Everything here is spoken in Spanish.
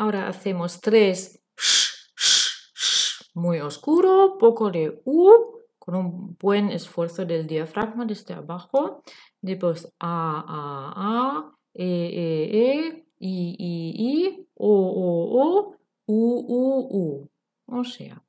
Ahora hacemos tres muy oscuro, poco de U, con un buen esfuerzo del diafragma desde abajo. Después A, A, A, E, E, E, I, I, I, O, O, O, U, U, U. O sea.